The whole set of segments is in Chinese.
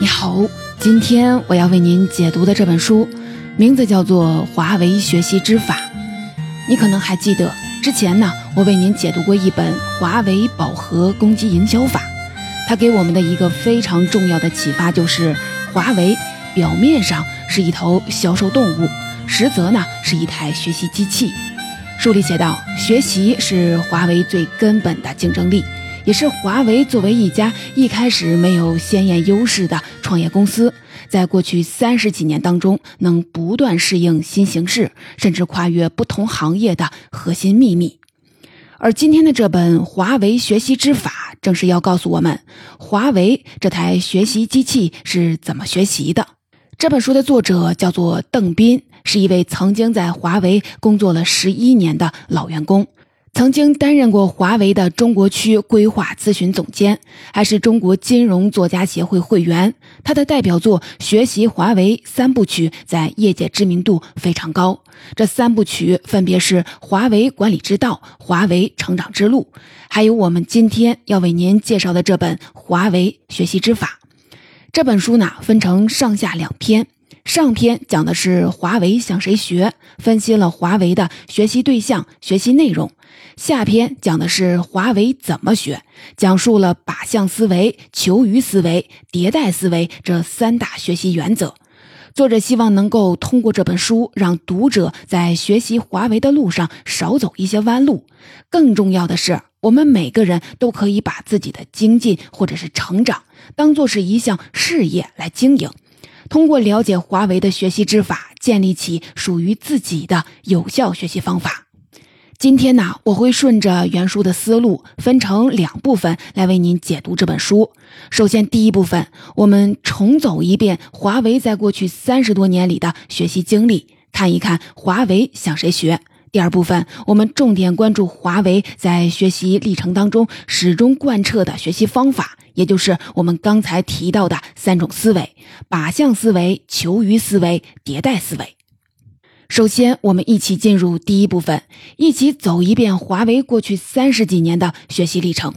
你好，今天我要为您解读的这本书，名字叫做《华为学习之法》。你可能还记得，之前呢，我为您解读过一本《华为饱和攻击营销法》，它给我们的一个非常重要的启发就是，华为表面上是一头销售动物，实则呢是一台学习机器。书里写道，学习是华为最根本的竞争力。也是华为作为一家一开始没有鲜艳优势的创业公司，在过去三十几年当中能不断适应新形势，甚至跨越不同行业的核心秘密。而今天的这本《华为学习之法》，正是要告诉我们，华为这台学习机器是怎么学习的。这本书的作者叫做邓斌，是一位曾经在华为工作了十一年的老员工。曾经担任过华为的中国区规划咨询总监，还是中国金融作家协会会员。他的代表作《学习华为三部曲》在业界知名度非常高。这三部曲分别是《华为管理之道》《华为成长之路》，还有我们今天要为您介绍的这本《华为学习之法》。这本书呢，分成上下两篇。上篇讲的是华为向谁学，分析了华为的学习对象、学习内容；下篇讲的是华为怎么学，讲述了靶向思维、求于思维、迭代思维这三大学习原则。作者希望能够通过这本书，让读者在学习华为的路上少走一些弯路。更重要的是，我们每个人都可以把自己的精进或者是成长，当做是一项事业来经营。通过了解华为的学习之法，建立起属于自己的有效学习方法。今天呢，我会顺着原书的思路，分成两部分来为您解读这本书。首先，第一部分，我们重走一遍华为在过去三十多年里的学习经历，看一看华为向谁学。第二部分，我们重点关注华为在学习历程当中始终贯彻的学习方法。也就是我们刚才提到的三种思维：靶向思维、求于思维、迭代思维。首先，我们一起进入第一部分，一起走一遍华为过去三十几年的学习历程。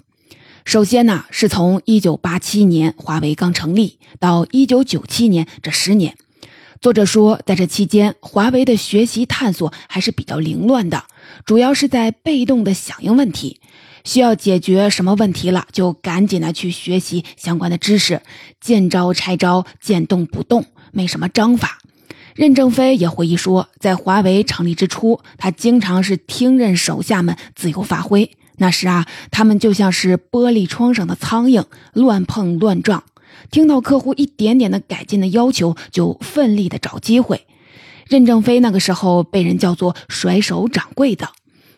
首先呢，是从一九八七年华为刚成立到一九九七年这十年。作者说，在这期间，华为的学习探索还是比较凌乱的，主要是在被动的响应问题。需要解决什么问题了，就赶紧的去学习相关的知识，见招拆招，见动不动，没什么章法。任正非也回忆说，在华为成立之初，他经常是听任手下们自由发挥。那时啊，他们就像是玻璃窗上的苍蝇，乱碰乱撞。听到客户一点点的改进的要求，就奋力的找机会。任正非那个时候被人叫做“甩手掌柜的”。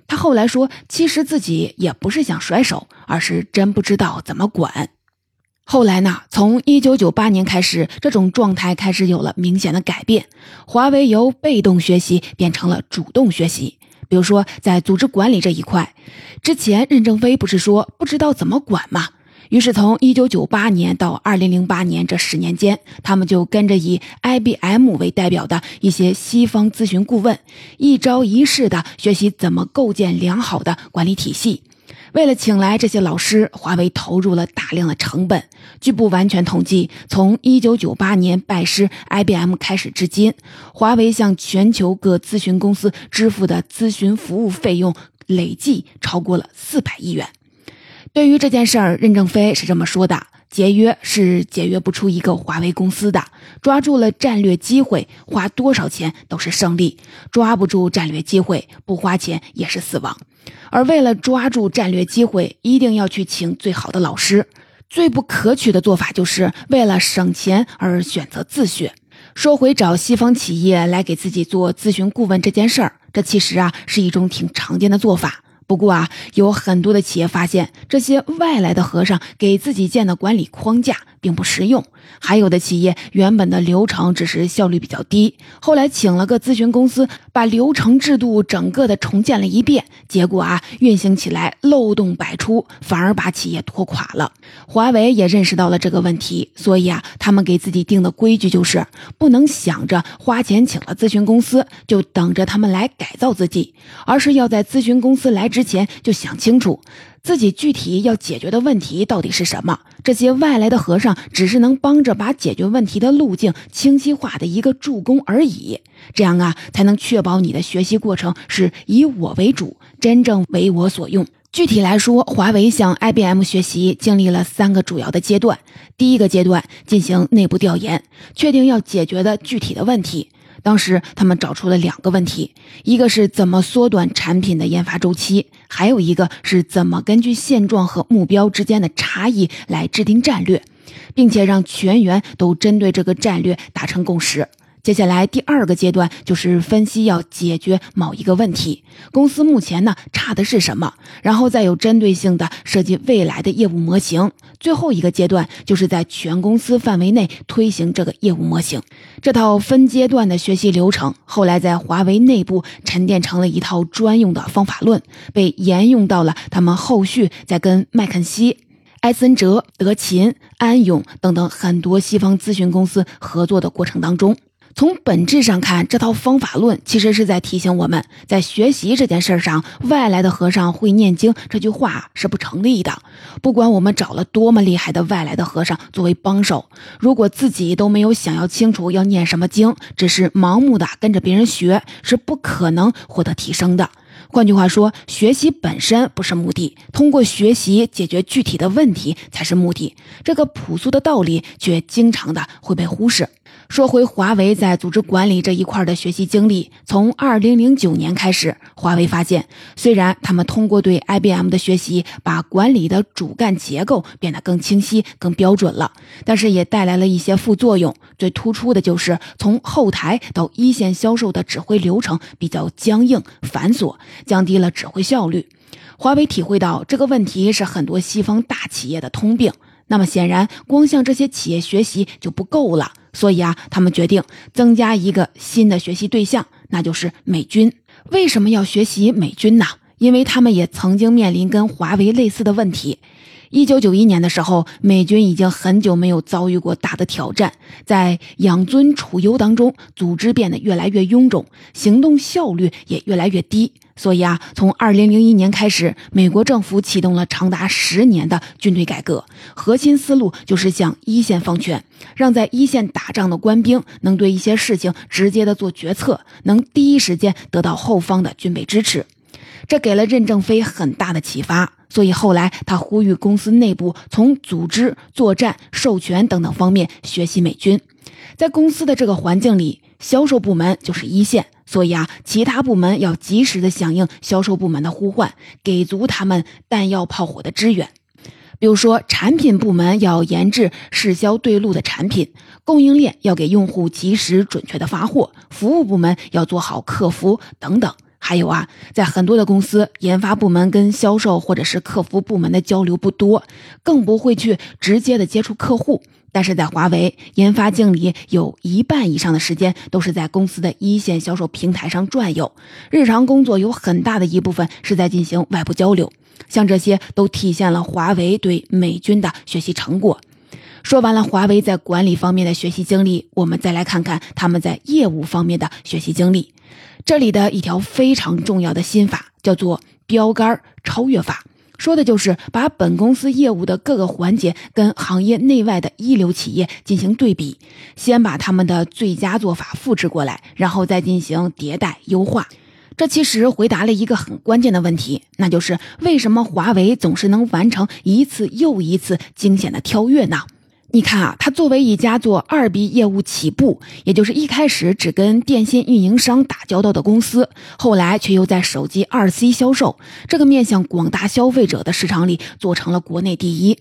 他后来说，其实自己也不是想甩手，而是真不知道怎么管。后来呢，从一九九八年开始，这种状态开始有了明显的改变。华为由被动学习变成了主动学习。比如说，在组织管理这一块，之前任正非不是说不知道怎么管吗？于是，从一九九八年到二零零八年这十年间，他们就跟着以 IBM 为代表的一些西方咨询顾问，一招一式的学习怎么构建良好的管理体系。为了请来这些老师，华为投入了大量的成本。据不完全统计，从1998年拜师 IBM 开始至今，华为向全球各咨询公司支付的咨询服务费用累计超过了400亿元。对于这件事儿，任正非是这么说的：节约是节约不出一个华为公司的。抓住了战略机会，花多少钱都是胜利；抓不住战略机会，不花钱也是死亡。而为了抓住战略机会，一定要去请最好的老师。最不可取的做法，就是为了省钱而选择自学。说回找西方企业来给自己做咨询顾问这件事儿，这其实啊是一种挺常见的做法。不过啊，有很多的企业发现，这些外来的和尚给自己建的管理框架并不实用。还有的企业原本的流程只是效率比较低，后来请了个咨询公司，把流程制度整个的重建了一遍，结果啊，运行起来漏洞百出，反而把企业拖垮了。华为也认识到了这个问题，所以啊，他们给自己定的规矩就是，不能想着花钱请了咨询公司就等着他们来改造自己，而是要在咨询公司来之前就想清楚。自己具体要解决的问题到底是什么？这些外来的和尚只是能帮着把解决问题的路径清晰化的一个助攻而已。这样啊，才能确保你的学习过程是以我为主，真正为我所用。具体来说，华为向 IBM 学习经历了三个主要的阶段。第一个阶段进行内部调研，确定要解决的具体的问题。当时他们找出了两个问题，一个是怎么缩短产品的研发周期，还有一个是怎么根据现状和目标之间的差异来制定战略，并且让全员都针对这个战略达成共识。接下来第二个阶段就是分析要解决某一个问题，公司目前呢差的是什么，然后再有针对性的设计未来的业务模型。最后一个阶段就是在全公司范围内推行这个业务模型。这套分阶段的学习流程，后来在华为内部沉淀成了一套专用的方法论，被沿用到了他们后续在跟麦肯锡、埃森哲、德勤、安永等等很多西方咨询公司合作的过程当中。从本质上看，这套方法论其实是在提醒我们，在学习这件事上，“外来的和尚会念经”这句话是不成立的。不管我们找了多么厉害的外来的和尚作为帮手，如果自己都没有想要清楚要念什么经，只是盲目的跟着别人学，是不可能获得提升的。换句话说，学习本身不是目的，通过学习解决具体的问题才是目的。这个朴素的道理却经常的会被忽视。说回华为在组织管理这一块的学习经历，从二零零九年开始，华为发现，虽然他们通过对 IBM 的学习，把管理的主干结构变得更清晰、更标准了，但是也带来了一些副作用。最突出的就是从后台到一线销售的指挥流程比较僵硬繁琐，降低了指挥效率。华为体会到这个问题是很多西方大企业的通病。那么显然，光向这些企业学习就不够了。所以啊，他们决定增加一个新的学习对象，那就是美军。为什么要学习美军呢？因为他们也曾经面临跟华为类似的问题。一九九一年的时候，美军已经很久没有遭遇过大的挑战，在养尊处优当中，组织变得越来越臃肿，行动效率也越来越低。所以啊，从二零零一年开始，美国政府启动了长达十年的军队改革，核心思路就是向一线放权，让在一线打仗的官兵能对一些事情直接的做决策，能第一时间得到后方的军备支持。这给了任正非很大的启发，所以后来他呼吁公司内部从组织、作战、授权等等方面学习美军。在公司的这个环境里，销售部门就是一线，所以啊，其他部门要及时的响应销售部门的呼唤，给足他们弹药炮火的支援。比如说，产品部门要研制适销对路的产品，供应链要给用户及时准确的发货，服务部门要做好客服等等。还有啊，在很多的公司，研发部门跟销售或者是客服部门的交流不多，更不会去直接的接触客户。但是在华为，研发经理有一半以上的时间都是在公司的一线销售平台上转悠，日常工作有很大的一部分是在进行外部交流。像这些都体现了华为对美军的学习成果。说完了华为在管理方面的学习经历，我们再来看看他们在业务方面的学习经历。这里的一条非常重要的心法叫做标杆超越法，说的就是把本公司业务的各个环节跟行业内外的一流企业进行对比，先把他们的最佳做法复制过来，然后再进行迭代优化。这其实回答了一个很关键的问题，那就是为什么华为总是能完成一次又一次惊险的跳跃呢？你看啊，他作为一家做二 B 业务起步，也就是一开始只跟电信运营商打交道的公司，后来却又在手机二 C 销售这个面向广大消费者的市场里做成了国内第一，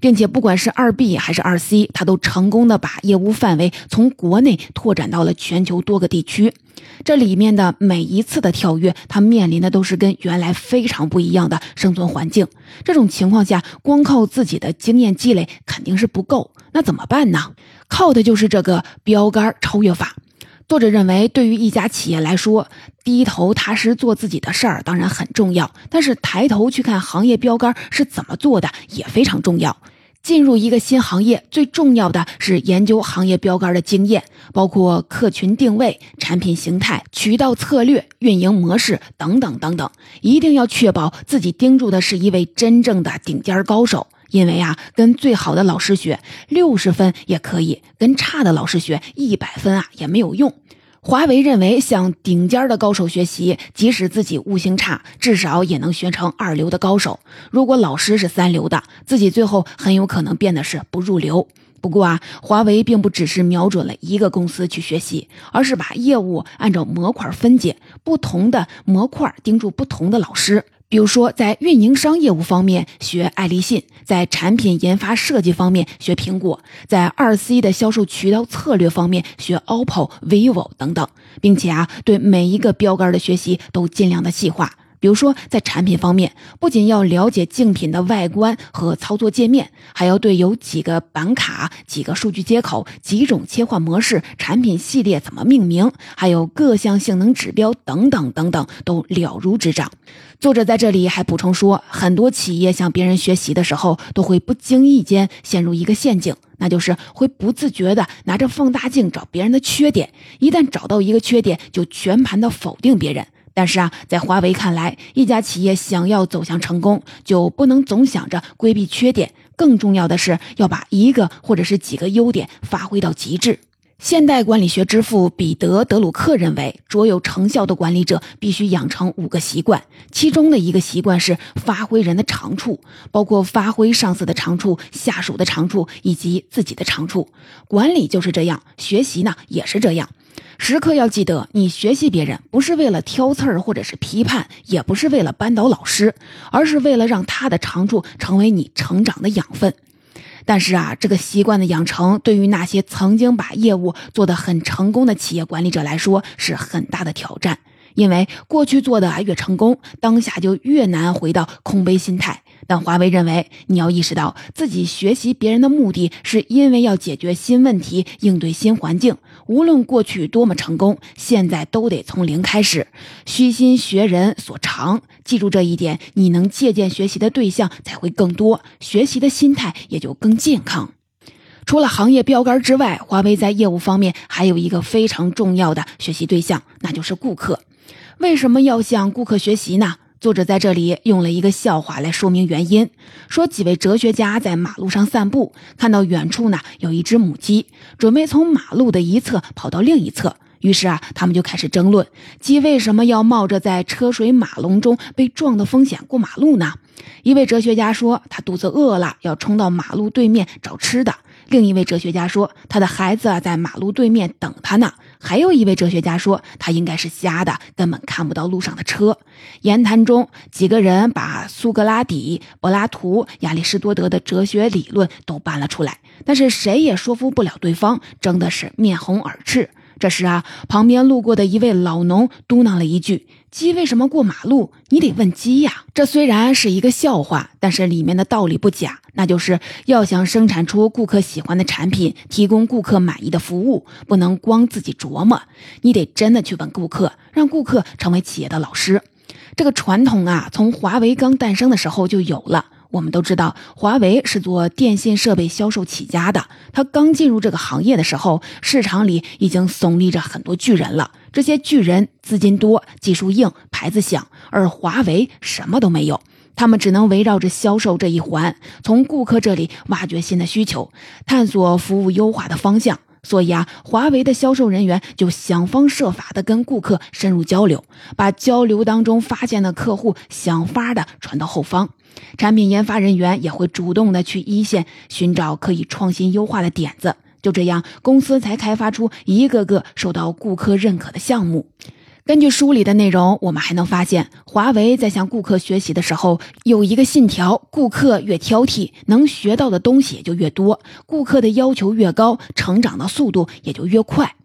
并且不管是二 B 还是二 C，它都成功的把业务范围从国内拓展到了全球多个地区。这里面的每一次的跳跃，它面临的都是跟原来非常不一样的生存环境。这种情况下，光靠自己的经验积累肯定是不够。那怎么办呢？靠的就是这个标杆超越法。作者认为，对于一家企业来说，低头踏实做自己的事儿当然很重要，但是抬头去看行业标杆是怎么做的也非常重要。进入一个新行业，最重要的是研究行业标杆的经验，包括客群定位、产品形态、渠道策略、运营模式等等等等，一定要确保自己盯住的是一位真正的顶尖高手。因为啊，跟最好的老师学六十分也可以，跟差的老师学一百分啊也没有用。华为认为，向顶尖的高手学习，即使自己悟性差，至少也能学成二流的高手。如果老师是三流的，自己最后很有可能变得是不入流。不过啊，华为并不只是瞄准了一个公司去学习，而是把业务按照模块分解，不同的模块盯住不同的老师。比如说，在运营商业务方面学爱立信，在产品研发设计方面学苹果，在二 C 的销售渠道策略方面学 OPPO、vivo 等等，并且啊，对每一个标杆的学习都尽量的细化。比如说，在产品方面，不仅要了解竞品的外观和操作界面，还要对有几个板卡、几个数据接口、几种切换模式、产品系列怎么命名，还有各项性能指标等等等等都了如指掌。作者在这里还补充说，很多企业向别人学习的时候，都会不经意间陷入一个陷阱，那就是会不自觉的拿着放大镜找别人的缺点，一旦找到一个缺点，就全盘的否定别人。但是啊，在华为看来，一家企业想要走向成功，就不能总想着规避缺点，更重要的是要把一个或者是几个优点发挥到极致。现代管理学之父彼得·德鲁克认为，卓有成效的管理者必须养成五个习惯，其中的一个习惯是发挥人的长处，包括发挥上司的长处、下属的长处以及自己的长处。管理就是这样，学习呢也是这样。时刻要记得，你学习别人不是为了挑刺儿或者是批判，也不是为了扳倒老师，而是为了让他的长处成为你成长的养分。但是啊，这个习惯的养成，对于那些曾经把业务做得很成功的企业管理者来说，是很大的挑战。因为过去做的越成功，当下就越难回到空杯心态。但华为认为，你要意识到自己学习别人的目的是因为要解决新问题，应对新环境。无论过去多么成功，现在都得从零开始，虚心学人所长。记住这一点，你能借鉴学习的对象才会更多，学习的心态也就更健康。除了行业标杆之外，华为在业务方面还有一个非常重要的学习对象，那就是顾客。为什么要向顾客学习呢？作者在这里用了一个笑话来说明原因，说几位哲学家在马路上散步，看到远处呢有一只母鸡，准备从马路的一侧跑到另一侧。于是啊，他们就开始争论，鸡为什么要冒着在车水马龙中被撞的风险过马路呢？一位哲学家说，他肚子饿了，要冲到马路对面找吃的。另一位哲学家说，他的孩子在马路对面等他呢。还有一位哲学家说，他应该是瞎的，根本看不到路上的车。言谈中，几个人把苏格拉底、柏拉图、亚里士多德的哲学理论都搬了出来，但是谁也说服不了对方，争的是面红耳赤。这时啊，旁边路过的一位老农嘟囔了一句。鸡为什么过马路？你得问鸡呀。这虽然是一个笑话，但是里面的道理不假，那就是要想生产出顾客喜欢的产品，提供顾客满意的服务，不能光自己琢磨，你得真的去问顾客，让顾客成为企业的老师。这个传统啊，从华为刚诞生的时候就有了。我们都知道，华为是做电信设备销售起家的。他刚进入这个行业的时候，市场里已经耸立着很多巨人了。这些巨人资金多、技术硬、牌子响，而华为什么都没有。他们只能围绕着销售这一环，从顾客这里挖掘新的需求，探索服务优化的方向。所以啊，华为的销售人员就想方设法的跟顾客深入交流，把交流当中发现的客户想法的传到后方。产品研发人员也会主动的去一线寻找可以创新优化的点子，就这样，公司才开发出一个个受到顾客认可的项目。根据书里的内容，我们还能发现，华为在向顾客学习的时候有一个信条：顾客越挑剔，能学到的东西也就越多；顾客的要求越高，成长的速度也就越快。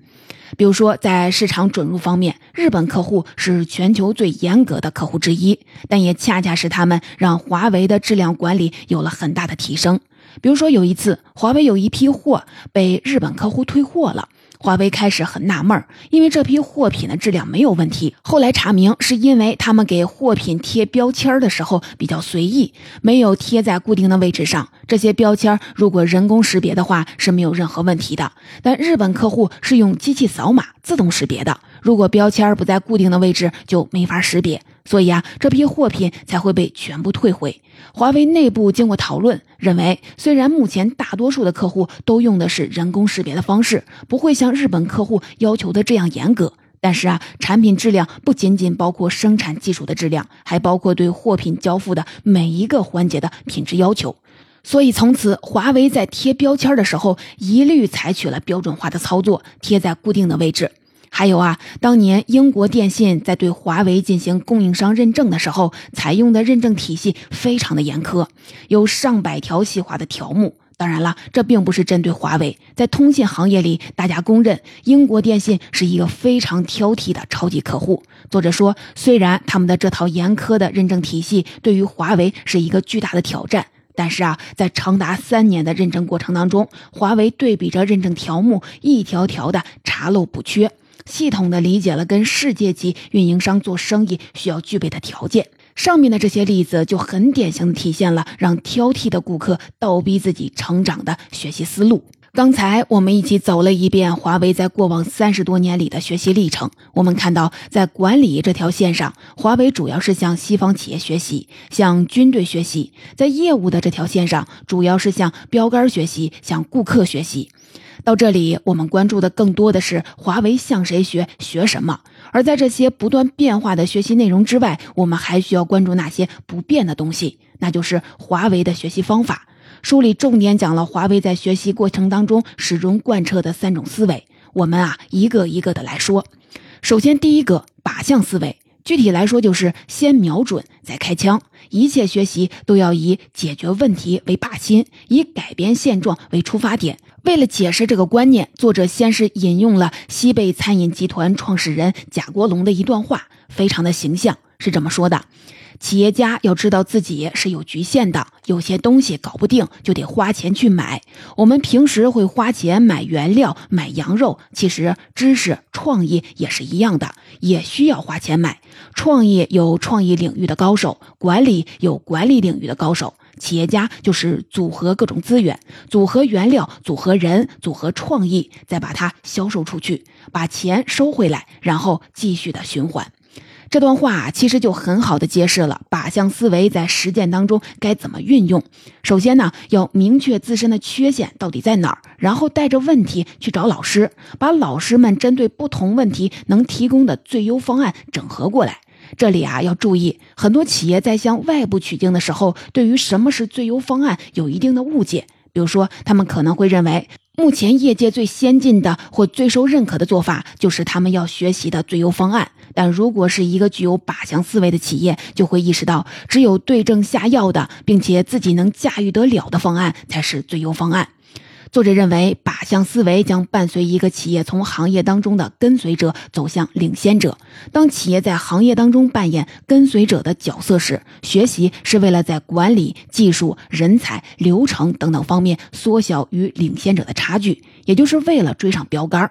比如说，在市场准入方面，日本客户是全球最严格的客户之一，但也恰恰是他们让华为的质量管理有了很大的提升。比如说有一次，华为有一批货被日本客户退货了。华为开始很纳闷，因为这批货品的质量没有问题。后来查明，是因为他们给货品贴标签的时候比较随意，没有贴在固定的位置上。这些标签如果人工识别的话是没有任何问题的，但日本客户是用机器扫码自动识别的，如果标签不在固定的位置就没法识别。所以啊，这批货品才会被全部退回。华为内部经过讨论，认为虽然目前大多数的客户都用的是人工识别的方式，不会像日本客户要求的这样严格，但是啊，产品质量不仅仅包括生产技术的质量，还包括对货品交付的每一个环节的品质要求。所以从此，华为在贴标签的时候，一律采取了标准化的操作，贴在固定的位置。还有啊，当年英国电信在对华为进行供应商认证的时候，采用的认证体系非常的严苛，有上百条细化的条目。当然了，这并不是针对华为，在通信行业里，大家公认英国电信是一个非常挑剔的超级客户。作者说，虽然他们的这套严苛的认证体系对于华为是一个巨大的挑战，但是啊，在长达三年的认证过程当中，华为对比着认证条目，一条条的查漏补缺。系统的理解了跟世界级运营商做生意需要具备的条件。上面的这些例子就很典型的体现了让挑剔的顾客倒逼自己成长的学习思路。刚才我们一起走了一遍华为在过往三十多年里的学习历程。我们看到，在管理这条线上，华为主要是向西方企业学习，向军队学习；在业务的这条线上，主要是向标杆学习，向顾客学习。到这里，我们关注的更多的是华为向谁学，学什么。而在这些不断变化的学习内容之外，我们还需要关注那些不变的东西，那就是华为的学习方法。书里重点讲了华为在学习过程当中始终贯彻的三种思维，我们啊一个一个的来说。首先，第一个靶向思维。具体来说，就是先瞄准再开枪，一切学习都要以解决问题为靶心，以改变现状为出发点。为了解释这个观念，作者先是引用了西贝餐饮集团创始人贾国龙的一段话，非常的形象，是这么说的。企业家要知道自己是有局限的，有些东西搞不定就得花钱去买。我们平时会花钱买原料、买羊肉，其实知识、创意也是一样的，也需要花钱买。创意有创意领域的高手，管理有管理领域的高手。企业家就是组合各种资源，组合原料，组合人，组合创意，再把它销售出去，把钱收回来，然后继续的循环。这段话其实就很好的揭示了靶向思维在实践当中该怎么运用。首先呢，要明确自身的缺陷到底在哪儿，然后带着问题去找老师，把老师们针对不同问题能提供的最优方案整合过来。这里啊要注意，很多企业在向外部取经的时候，对于什么是最优方案有一定的误解。比如说，他们可能会认为，目前业界最先进的或最受认可的做法，就是他们要学习的最优方案。但如果是一个具有靶向思维的企业，就会意识到，只有对症下药的，并且自己能驾驭得了的方案，才是最优方案。作者认为，靶向思维将伴随一个企业从行业当中的跟随者走向领先者。当企业在行业当中扮演跟随者的角色时，学习是为了在管理、技术、人才、流程等等方面缩小与领先者的差距，也就是为了追上标杆。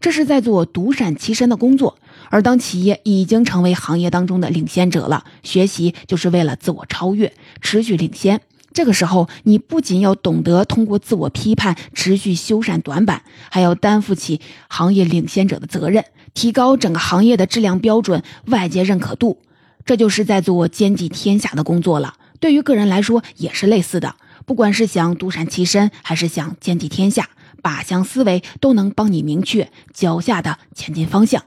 这是在做独善其身的工作。而当企业已经成为行业当中的领先者了，学习就是为了自我超越，持续领先。这个时候，你不仅要懂得通过自我批判持续修缮短板，还要担负起行业领先者的责任，提高整个行业的质量标准、外界认可度。这就是在做兼济天下的工作了。对于个人来说也是类似的，不管是想独善其身，还是想兼济天下，靶向思维都能帮你明确脚下的前进方向。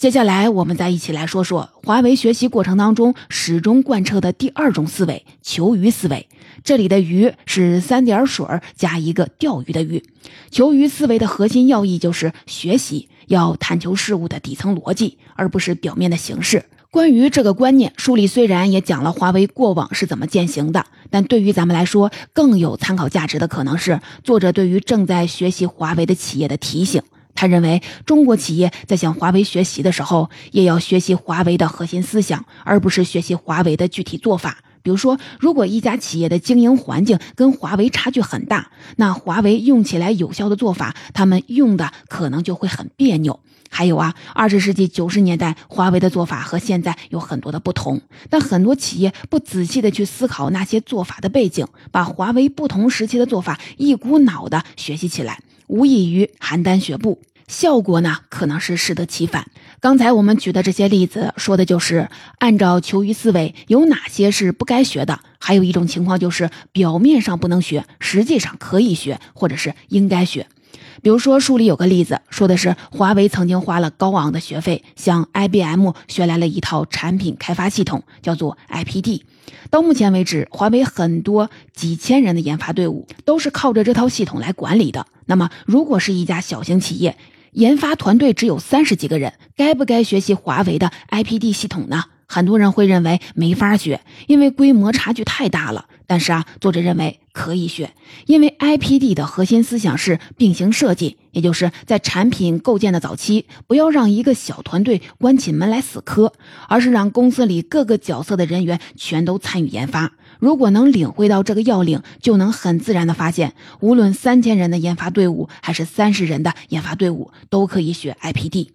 接下来，我们再一起来说说华为学习过程当中始终贯彻的第二种思维——求鱼思维。这里的“鱼”是三点水加一个钓鱼的“鱼”。求鱼思维的核心要义就是学习要探求事物的底层逻辑，而不是表面的形式。关于这个观念，书里虽然也讲了华为过往是怎么践行的，但对于咱们来说，更有参考价值的可能是作者对于正在学习华为的企业的提醒。他认为，中国企业在向华为学习的时候，也要学习华为的核心思想，而不是学习华为的具体做法。比如说，如果一家企业的经营环境跟华为差距很大，那华为用起来有效的做法，他们用的可能就会很别扭。还有啊，二十世纪九十年代，华为的做法和现在有很多的不同，但很多企业不仔细的去思考那些做法的背景，把华为不同时期的做法一股脑的学习起来，无异于邯郸学步，效果呢可能是适得其反。刚才我们举的这些例子，说的就是按照求于思维，有哪些是不该学的，还有一种情况就是表面上不能学，实际上可以学，或者是应该学。比如说，书里有个例子，说的是华为曾经花了高昂的学费，向 IBM 学来了一套产品开发系统，叫做 IPD。到目前为止，华为很多几千人的研发队伍都是靠着这套系统来管理的。那么，如果是一家小型企业，研发团队只有三十几个人，该不该学习华为的 IPD 系统呢？很多人会认为没法学，因为规模差距太大了。但是啊，作者认为可以学，因为 IPD 的核心思想是并行设计，也就是在产品构建的早期，不要让一个小团队关起门来死磕，而是让公司里各个角色的人员全都参与研发。如果能领会到这个要领，就能很自然的发现，无论三千人的研发队伍，还是三十人的研发队伍，都可以学 IPD。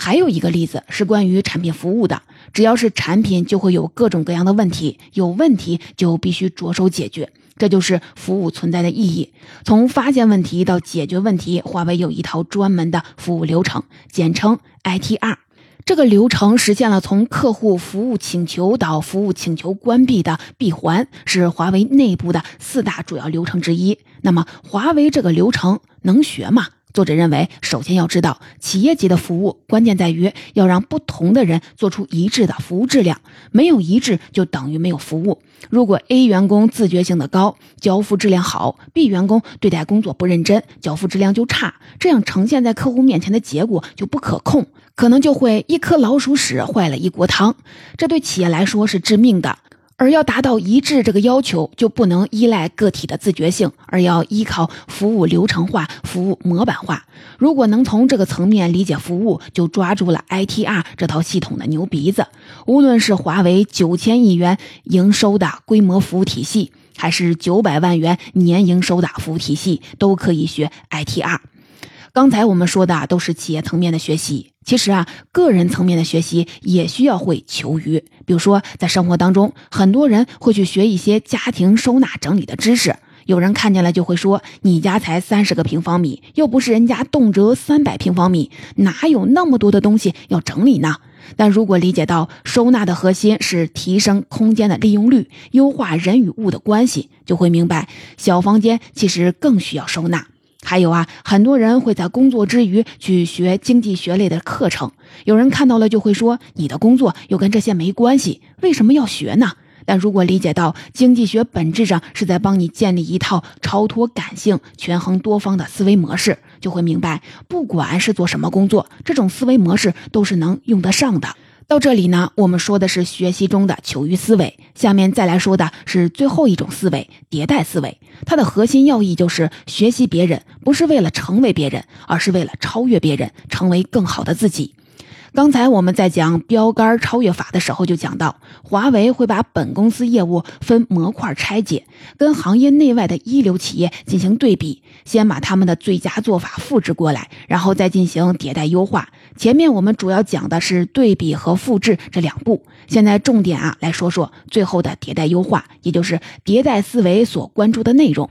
还有一个例子是关于产品服务的，只要是产品，就会有各种各样的问题，有问题就必须着手解决，这就是服务存在的意义。从发现问题到解决问题，华为有一套专门的服务流程，简称 ITR。这个流程实现了从客户服务请求到服务请求关闭的闭环，是华为内部的四大主要流程之一。那么，华为这个流程能学吗？作者认为，首先要知道，企业级的服务关键在于要让不同的人做出一致的服务质量，没有一致就等于没有服务。如果 A 员工自觉性的高，交付质量好；B 员工对待工作不认真，交付质量就差，这样呈现在客户面前的结果就不可控，可能就会一颗老鼠屎坏了一锅汤，这对企业来说是致命的。而要达到一致这个要求，就不能依赖个体的自觉性，而要依靠服务流程化、服务模板化。如果能从这个层面理解服务，就抓住了 ITR 这套系统的牛鼻子。无论是华为九千亿元营收的规模服务体系，还是九百万元年营收的服务体系，都可以学 ITR。刚才我们说的都是企业层面的学习，其实啊，个人层面的学习也需要会求于。比如说，在生活当中，很多人会去学一些家庭收纳整理的知识。有人看见了就会说：“你家才三十个平方米，又不是人家动辄三百平方米，哪有那么多的东西要整理呢？”但如果理解到收纳的核心是提升空间的利用率，优化人与物的关系，就会明白小房间其实更需要收纳。还有啊，很多人会在工作之余去学经济学类的课程。有人看到了就会说：“你的工作又跟这些没关系，为什么要学呢？”但如果理解到经济学本质上是在帮你建立一套超脱感性、权衡多方的思维模式，就会明白，不管是做什么工作，这种思维模式都是能用得上的。到这里呢，我们说的是学习中的求于思维。下面再来说的是最后一种思维——迭代思维。它的核心要义就是学习别人，不是为了成为别人，而是为了超越别人，成为更好的自己。刚才我们在讲标杆超越法的时候，就讲到华为会把本公司业务分模块拆解，跟行业内外的一流企业进行对比，先把他们的最佳做法复制过来，然后再进行迭代优化。前面我们主要讲的是对比和复制这两步，现在重点啊来说说最后的迭代优化，也就是迭代思维所关注的内容。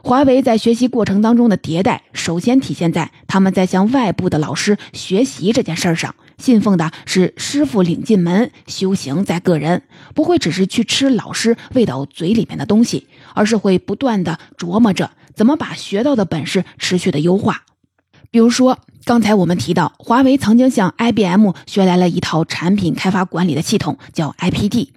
华为在学习过程当中的迭代，首先体现在他们在向外部的老师学习这件事儿上。信奉的是师傅领进门，修行在个人，不会只是去吃老师喂到嘴里面的东西，而是会不断的琢磨着怎么把学到的本事持续的优化。比如说，刚才我们提到，华为曾经向 IBM 学来了一套产品开发管理的系统，叫 IPD。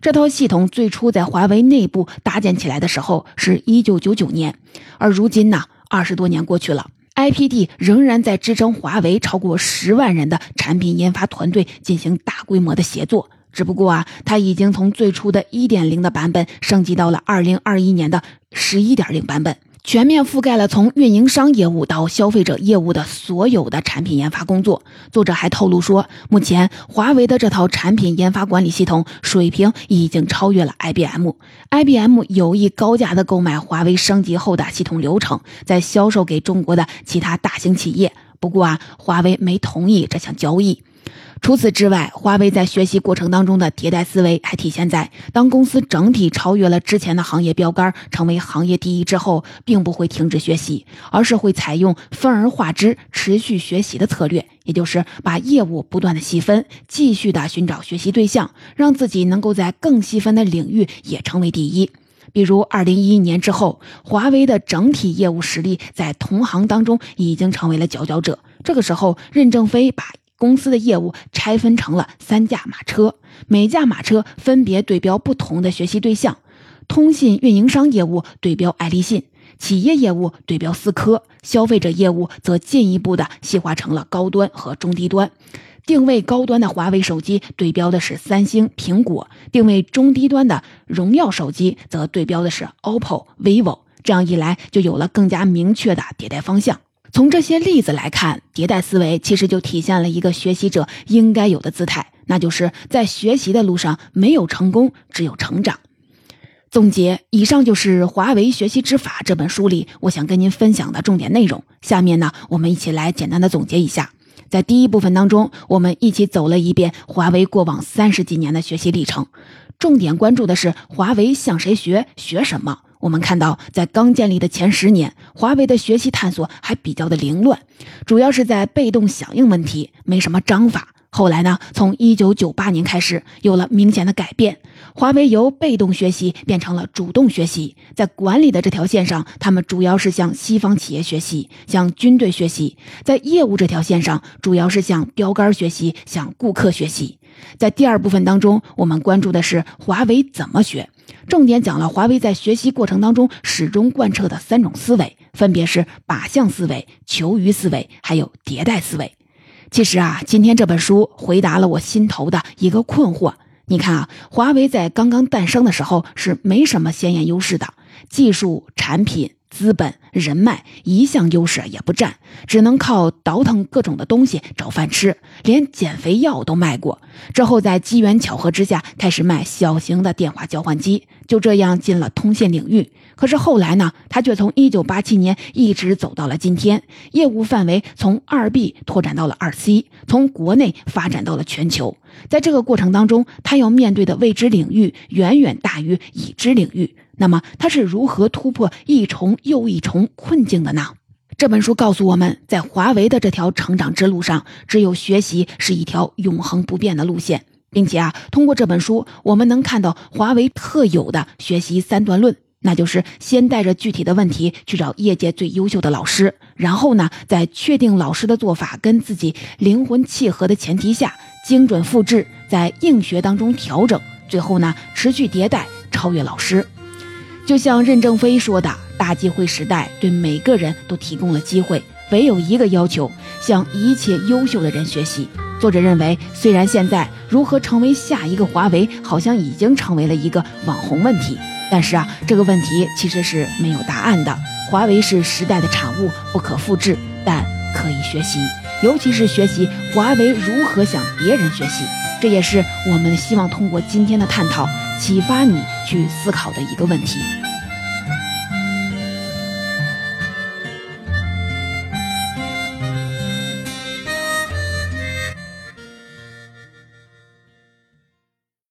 这套系统最初在华为内部搭建起来的时候是一九九九年，而如今呢，二十多年过去了。IPD 仍然在支撑华为超过十万人的产品研发团队进行大规模的协作，只不过啊，它已经从最初的一点零的版本升级到了二零二一年的十一点零版本。全面覆盖了从运营商业务到消费者业务的所有的产品研发工作。作者还透露说，目前华为的这套产品研发管理系统水平已经超越了 IBM。IBM 有意高价的购买华为升级后的系统流程，再销售给中国的其他大型企业。不过啊，华为没同意这项交易。除此之外，华为在学习过程当中的迭代思维还体现在，当公司整体超越了之前的行业标杆，成为行业第一之后，并不会停止学习，而是会采用分而化之、持续学习的策略，也就是把业务不断的细分，继续的寻找学习对象，让自己能够在更细分的领域也成为第一。比如，二零一一年之后，华为的整体业务实力在同行当中已经成为了佼佼者。这个时候，任正非把公司的业务拆分成了三驾马车，每驾马车分别对标不同的学习对象。通信运营商业务对标爱立信，企业业务对标思科，消费者业务则进一步的细化成了高端和中低端。定位高端的华为手机对标的是三星、苹果；定位中低端的荣耀手机则对标的是 OPPO、vivo。这样一来，就有了更加明确的迭代方向。从这些例子来看，迭代思维其实就体现了一个学习者应该有的姿态，那就是在学习的路上没有成功，只有成长。总结，以上就是《华为学习之法》这本书里我想跟您分享的重点内容。下面呢，我们一起来简单的总结一下。在第一部分当中，我们一起走了一遍华为过往三十几年的学习历程，重点关注的是华为向谁学，学什么。我们看到，在刚建立的前十年，华为的学习探索还比较的凌乱，主要是在被动响应问题，没什么章法。后来呢，从一九九八年开始，有了明显的改变，华为由被动学习变成了主动学习。在管理的这条线上，他们主要是向西方企业学习，向军队学习；在业务这条线上，主要是向标杆学习，向顾客学习。在第二部分当中，我们关注的是华为怎么学。重点讲了华为在学习过程当中始终贯彻的三种思维，分别是靶向思维、求鱼思维，还有迭代思维。其实啊，今天这本书回答了我心头的一个困惑。你看啊，华为在刚刚诞生的时候是没什么鲜艳优势的，技术、产品。资本、人脉一项优势也不占，只能靠倒腾各种的东西找饭吃，连减肥药都卖过。之后在机缘巧合之下，开始卖小型的电话交换机，就这样进了通信领域。可是后来呢，他却从一九八七年一直走到了今天，业务范围从二 B 拓展到了二 C，从国内发展到了全球。在这个过程当中，他要面对的未知领域远远大于已知领域。那么他是如何突破一重又一重困境的呢？这本书告诉我们，在华为的这条成长之路上，只有学习是一条永恒不变的路线，并且啊，通过这本书，我们能看到华为特有的学习三段论，那就是先带着具体的问题去找业界最优秀的老师，然后呢，在确定老师的做法跟自己灵魂契合的前提下，精准复制，在硬学当中调整，最后呢，持续迭代，超越老师。就像任正非说的：“大机会时代对每个人都提供了机会，唯有一个要求，向一切优秀的人学习。”作者认为，虽然现在如何成为下一个华为好像已经成为了一个网红问题，但是啊，这个问题其实是没有答案的。华为是时代的产物，不可复制，但可以学习，尤其是学习华为如何向别人学习。这也是我们希望通过今天的探讨。启发你去思考的一个问题。